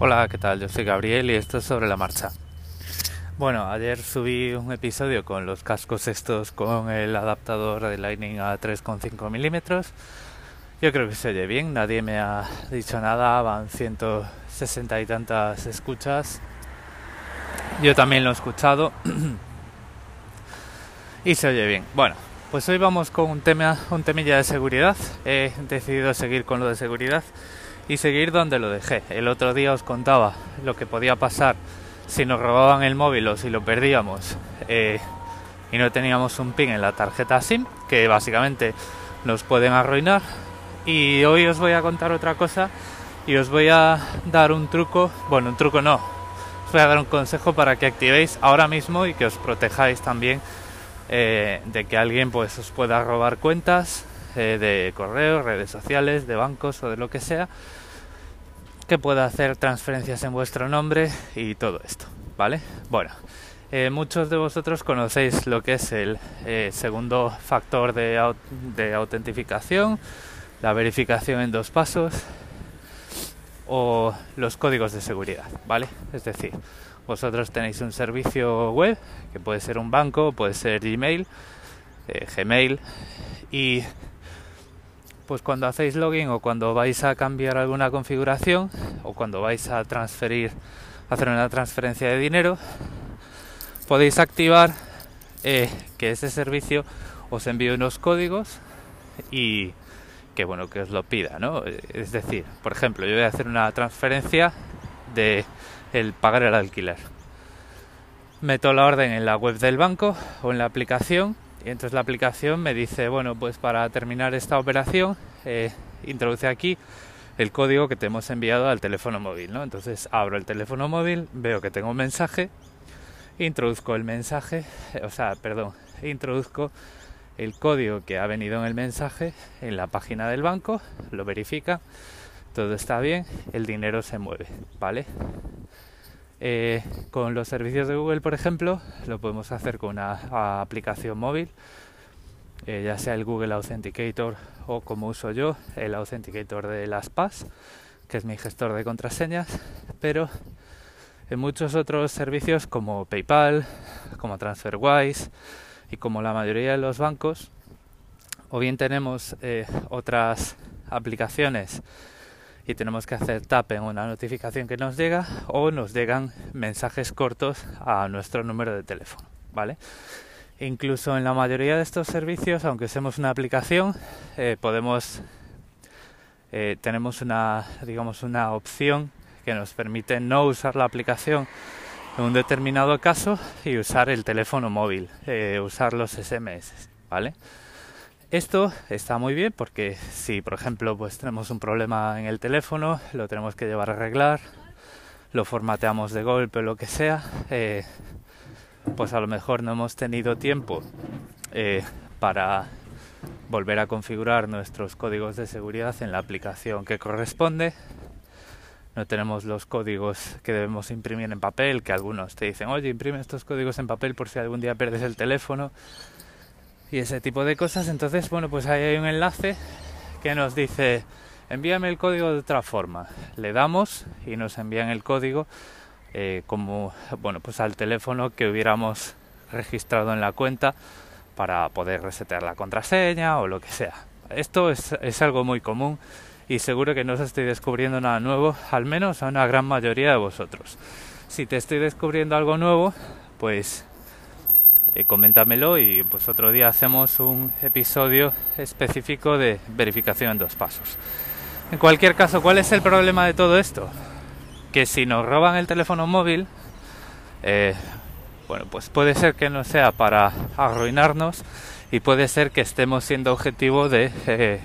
Hola, ¿qué tal? Yo soy Gabriel y esto es sobre la marcha. Bueno, ayer subí un episodio con los cascos estos con el adaptador de Lightning a 3,5 milímetros. Yo creo que se oye bien, nadie me ha dicho nada, van 160 y tantas escuchas. Yo también lo he escuchado y se oye bien. Bueno, pues hoy vamos con un tema, un temilla de seguridad. He decidido seguir con lo de seguridad y seguir donde lo dejé. El otro día os contaba lo que podía pasar si nos robaban el móvil o si lo perdíamos eh, y no teníamos un pin en la tarjeta SIM, que básicamente nos pueden arruinar. Y hoy os voy a contar otra cosa y os voy a dar un truco, bueno, un truco no, os voy a dar un consejo para que activéis ahora mismo y que os protejáis también eh, de que alguien pues os pueda robar cuentas eh, de correo, redes sociales, de bancos o de lo que sea que pueda hacer transferencias en vuestro nombre y todo esto, ¿vale? Bueno, eh, muchos de vosotros conocéis lo que es el eh, segundo factor de, de autentificación, la verificación en dos pasos o los códigos de seguridad, ¿vale? Es decir, vosotros tenéis un servicio web, que puede ser un banco, puede ser Gmail, eh, Gmail, y pues cuando hacéis login o cuando vais a cambiar alguna configuración o cuando vais a transferir, hacer una transferencia de dinero, podéis activar eh, que ese servicio os envíe unos códigos y que bueno que os lo pida, ¿no? Es decir, por ejemplo, yo voy a hacer una transferencia de el pagar el alquiler. Meto la orden en la web del banco o en la aplicación y entonces la aplicación me dice, bueno, pues para terminar esta operación, eh, introduce aquí el código que te hemos enviado al teléfono móvil, ¿no? Entonces abro el teléfono móvil, veo que tengo un mensaje, introduzco el mensaje, eh, o sea, perdón, introduzco el código que ha venido en el mensaje en la página del banco, lo verifica, todo está bien, el dinero se mueve, ¿vale? Eh, con los servicios de Google, por ejemplo, lo podemos hacer con una aplicación móvil, eh, ya sea el Google Authenticator o como uso yo, el Authenticator de las PAS, que es mi gestor de contraseñas, pero en muchos otros servicios como PayPal, como TransferWise y como la mayoría de los bancos, o bien tenemos eh, otras aplicaciones y tenemos que hacer tap en una notificación que nos llega o nos llegan mensajes cortos a nuestro número de teléfono, ¿vale? Incluso en la mayoría de estos servicios, aunque usemos una aplicación, eh, podemos eh, tenemos una digamos una opción que nos permite no usar la aplicación en un determinado caso y usar el teléfono móvil, eh, usar los SMS, ¿vale? Esto está muy bien porque si, por ejemplo, pues tenemos un problema en el teléfono, lo tenemos que llevar a arreglar, lo formateamos de golpe o lo que sea, eh, pues a lo mejor no hemos tenido tiempo eh, para volver a configurar nuestros códigos de seguridad en la aplicación que corresponde. No tenemos los códigos que debemos imprimir en papel, que algunos te dicen, oye, imprime estos códigos en papel por si algún día pierdes el teléfono y ese tipo de cosas. Entonces, bueno, pues ahí hay un enlace que nos dice envíame el código de otra forma. Le damos y nos envían el código eh, como, bueno, pues al teléfono que hubiéramos registrado en la cuenta para poder resetear la contraseña o lo que sea. Esto es, es algo muy común y seguro que no os estoy descubriendo nada nuevo, al menos a una gran mayoría de vosotros. Si te estoy descubriendo algo nuevo, pues eh, coméntamelo y pues otro día hacemos un episodio específico de verificación en dos pasos. En cualquier caso, ¿cuál es el problema de todo esto? Que si nos roban el teléfono móvil, eh, bueno, pues puede ser que no sea para arruinarnos y puede ser que estemos siendo objetivo de eh,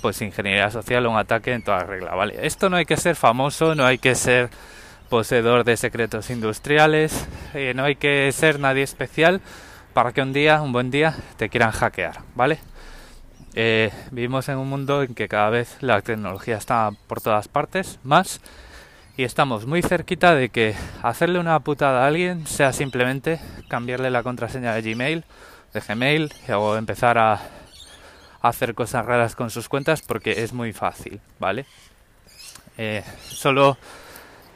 pues ingeniería social o un ataque en toda regla, ¿vale? Esto no hay que ser famoso, no hay que ser poseedor de secretos industriales, eh, no hay que ser nadie especial para que un día, un buen día, te quieran hackear, ¿vale? Eh, vivimos en un mundo en que cada vez la tecnología está por todas partes, más, y estamos muy cerquita de que hacerle una putada a alguien sea simplemente cambiarle la contraseña de Gmail, de Gmail, o empezar a hacer cosas raras con sus cuentas porque es muy fácil, ¿vale? Eh, solo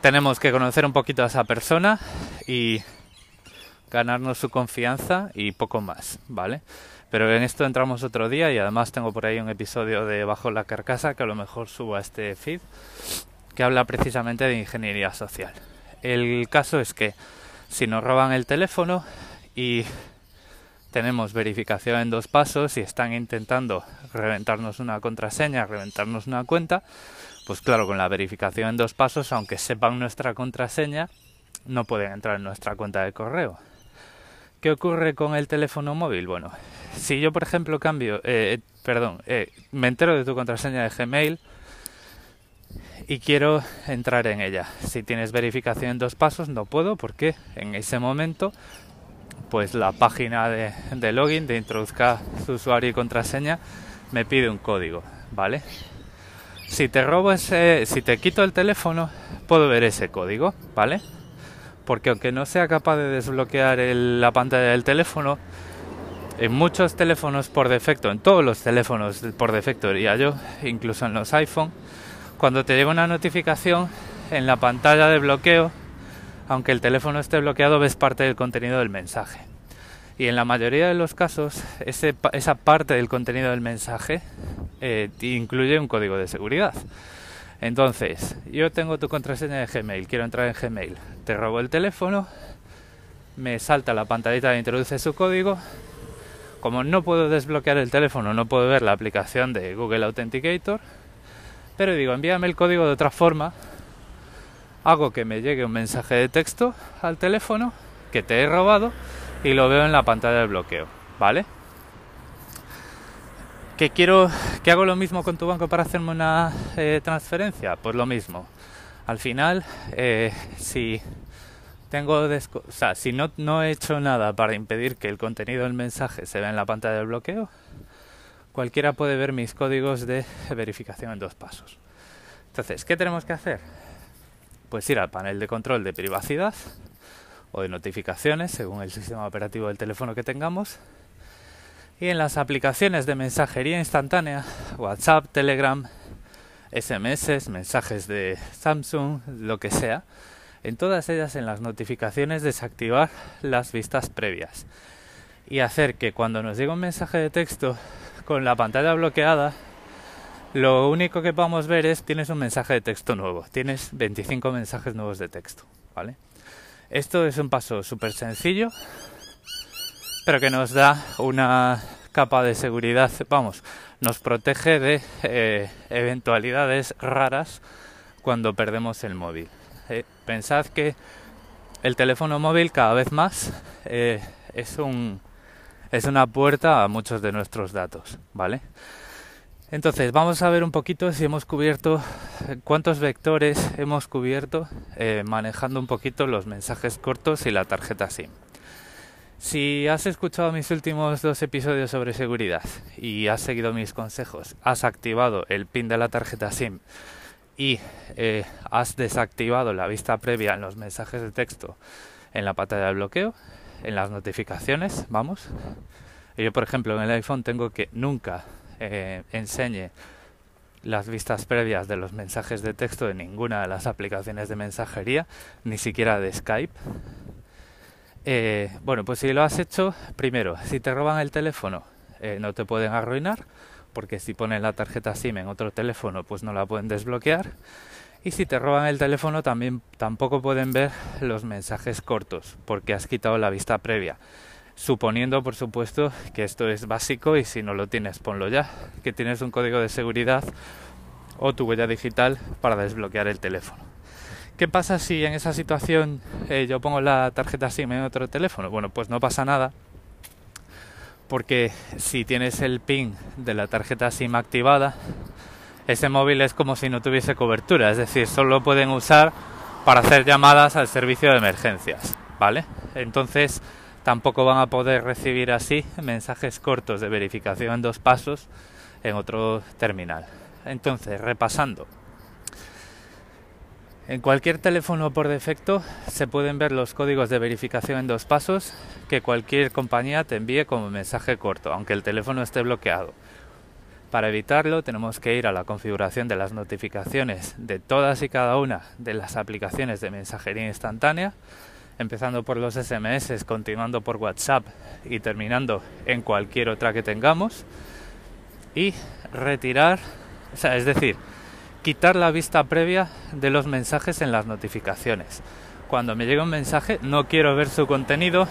tenemos que conocer un poquito a esa persona y ganarnos su confianza y poco más, ¿vale? Pero en esto entramos otro día y además tengo por ahí un episodio de Bajo la Carcasa que a lo mejor suba a este feed que habla precisamente de ingeniería social. El caso es que si nos roban el teléfono y tenemos verificación en dos pasos y están intentando reventarnos una contraseña, reventarnos una cuenta, pues claro, con la verificación en dos pasos, aunque sepan nuestra contraseña, no pueden entrar en nuestra cuenta de correo. ¿Qué ocurre con el teléfono móvil? Bueno, si yo por ejemplo cambio, eh, perdón, eh, me entero de tu contraseña de Gmail y quiero entrar en ella. Si tienes verificación en dos pasos no puedo porque en ese momento pues la página de, de login de introduzca su usuario y contraseña me pide un código, ¿vale? Si te robo ese, si te quito el teléfono, puedo ver ese código, ¿vale? porque aunque no sea capaz de desbloquear la pantalla del teléfono, en muchos teléfonos por defecto, en todos los teléfonos por defecto diría yo, incluso en los iPhone, cuando te llega una notificación en la pantalla de bloqueo, aunque el teléfono esté bloqueado, ves parte del contenido del mensaje. Y en la mayoría de los casos, esa parte del contenido del mensaje eh, incluye un código de seguridad. Entonces, yo tengo tu contraseña de Gmail, quiero entrar en Gmail. Te robo el teléfono, me salta la pantallita de introduce su código. Como no puedo desbloquear el teléfono, no puedo ver la aplicación de Google Authenticator. Pero digo, envíame el código de otra forma. Hago que me llegue un mensaje de texto al teléfono que te he robado y lo veo en la pantalla de bloqueo, ¿vale? ¿Que quiero que hago lo mismo con tu banco para hacerme una eh, transferencia? Pues lo mismo. Al final, eh, si no, no he hecho nada para impedir que el contenido del mensaje se vea en la pantalla del bloqueo, cualquiera puede ver mis códigos de verificación en dos pasos. Entonces, ¿qué tenemos que hacer? Pues ir al panel de control de privacidad o de notificaciones, según el sistema operativo del teléfono que tengamos, y en las aplicaciones de mensajería instantánea, WhatsApp, Telegram, SMS, mensajes de Samsung, lo que sea, en todas ellas en las notificaciones desactivar las vistas previas y hacer que cuando nos llegue un mensaje de texto con la pantalla bloqueada, lo único que podamos ver es tienes un mensaje de texto nuevo, tienes 25 mensajes nuevos de texto, ¿vale? Esto es un paso súper sencillo, pero que nos da una capa de seguridad, vamos, nos protege de eh, eventualidades raras cuando perdemos el móvil. Eh, pensad que el teléfono móvil cada vez más eh, es un es una puerta a muchos de nuestros datos, ¿vale? Entonces vamos a ver un poquito si hemos cubierto cuántos vectores hemos cubierto manejando un poquito los mensajes cortos y la tarjeta SIM. Si has escuchado mis últimos dos episodios sobre seguridad y has seguido mis consejos, has activado el pin de la tarjeta SIM y eh, has desactivado la vista previa en los mensajes de texto en la pantalla de bloqueo, en las notificaciones, vamos. Yo, por ejemplo, en el iPhone tengo que nunca eh, enseñe las vistas previas de los mensajes de texto de ninguna de las aplicaciones de mensajería, ni siquiera de Skype eh, bueno, pues si lo has hecho, primero, si te roban el teléfono, eh, no te pueden arruinar, porque si ponen la tarjeta SIM en otro teléfono, pues no la pueden desbloquear. Y si te roban el teléfono, también tampoco pueden ver los mensajes cortos, porque has quitado la vista previa. Suponiendo, por supuesto, que esto es básico y si no lo tienes, ponlo ya, que tienes un código de seguridad o tu huella digital para desbloquear el teléfono. ¿Qué pasa si en esa situación eh, yo pongo la tarjeta SIM en otro teléfono? Bueno, pues no pasa nada, porque si tienes el PIN de la tarjeta SIM activada, ese móvil es como si no tuviese cobertura, es decir, solo pueden usar para hacer llamadas al servicio de emergencias, ¿vale? Entonces tampoco van a poder recibir así mensajes cortos de verificación en dos pasos en otro terminal. Entonces, repasando, en cualquier teléfono por defecto se pueden ver los códigos de verificación en dos pasos que cualquier compañía te envíe como mensaje corto, aunque el teléfono esté bloqueado. Para evitarlo tenemos que ir a la configuración de las notificaciones de todas y cada una de las aplicaciones de mensajería instantánea, empezando por los SMS, continuando por WhatsApp y terminando en cualquier otra que tengamos, y retirar, o sea, es decir, quitar la vista previa de los mensajes en las notificaciones. Cuando me llega un mensaje no quiero ver su contenido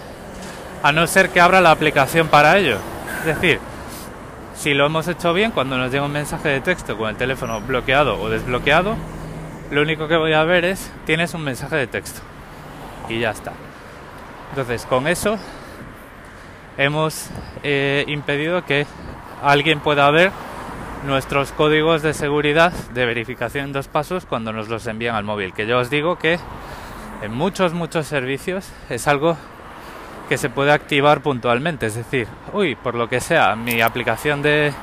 a no ser que abra la aplicación para ello. Es decir, si lo hemos hecho bien, cuando nos llega un mensaje de texto con el teléfono bloqueado o desbloqueado, lo único que voy a ver es tienes un mensaje de texto. Y ya está. Entonces, con eso hemos eh, impedido que alguien pueda ver nuestros códigos de seguridad de verificación en dos pasos cuando nos los envían al móvil. Que yo os digo que en muchos, muchos servicios es algo que se puede activar puntualmente. Es decir, uy, por lo que sea, mi aplicación de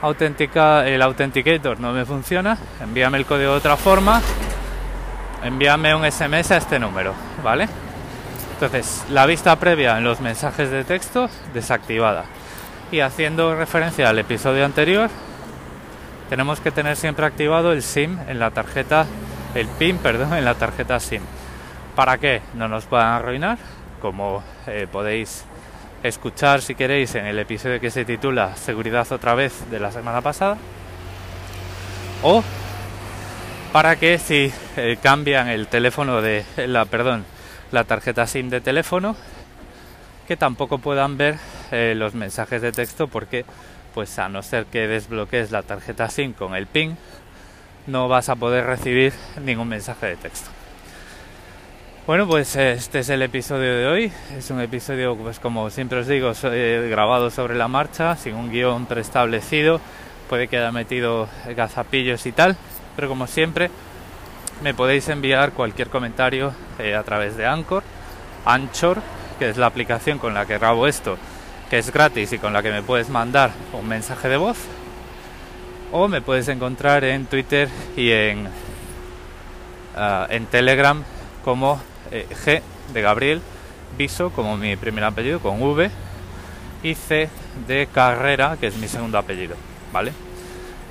auténtica, el Authenticator no me funciona, envíame el código de otra forma, envíame un SMS a este número, ¿vale? Entonces, la vista previa en los mensajes de texto desactivada. Y haciendo referencia al episodio anterior, tenemos que tener siempre activado el SIM en la tarjeta, el PIN, perdón, en la tarjeta SIM. ¿Para qué? No nos puedan arruinar, como eh, podéis escuchar si queréis en el episodio que se titula Seguridad otra vez de la semana pasada. O para que si eh, cambian el teléfono de la perdón, la tarjeta SIM de teléfono, que tampoco puedan ver eh, los mensajes de texto porque pues a no ser que desbloquees la tarjeta SIM con el PIN, no vas a poder recibir ningún mensaje de texto. Bueno, pues este es el episodio de hoy. Es un episodio, pues como siempre os digo, eh, grabado sobre la marcha, sin un guion preestablecido. Puede que haya metido gazapillos y tal, pero como siempre, me podéis enviar cualquier comentario eh, a través de Anchor, Anchor, que es la aplicación con la que grabo esto que es gratis y con la que me puedes mandar un mensaje de voz. O me puedes encontrar en Twitter y en, ah, en Telegram como eh, G de Gabriel, Viso como mi primer apellido con V y C de Carrera, que es mi segundo apellido, ¿vale?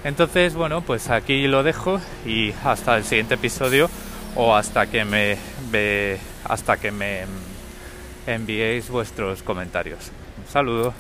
Entonces, bueno, pues aquí lo dejo y hasta el siguiente episodio o hasta que me ve, hasta que me enviéis vuestros comentarios. Saludos.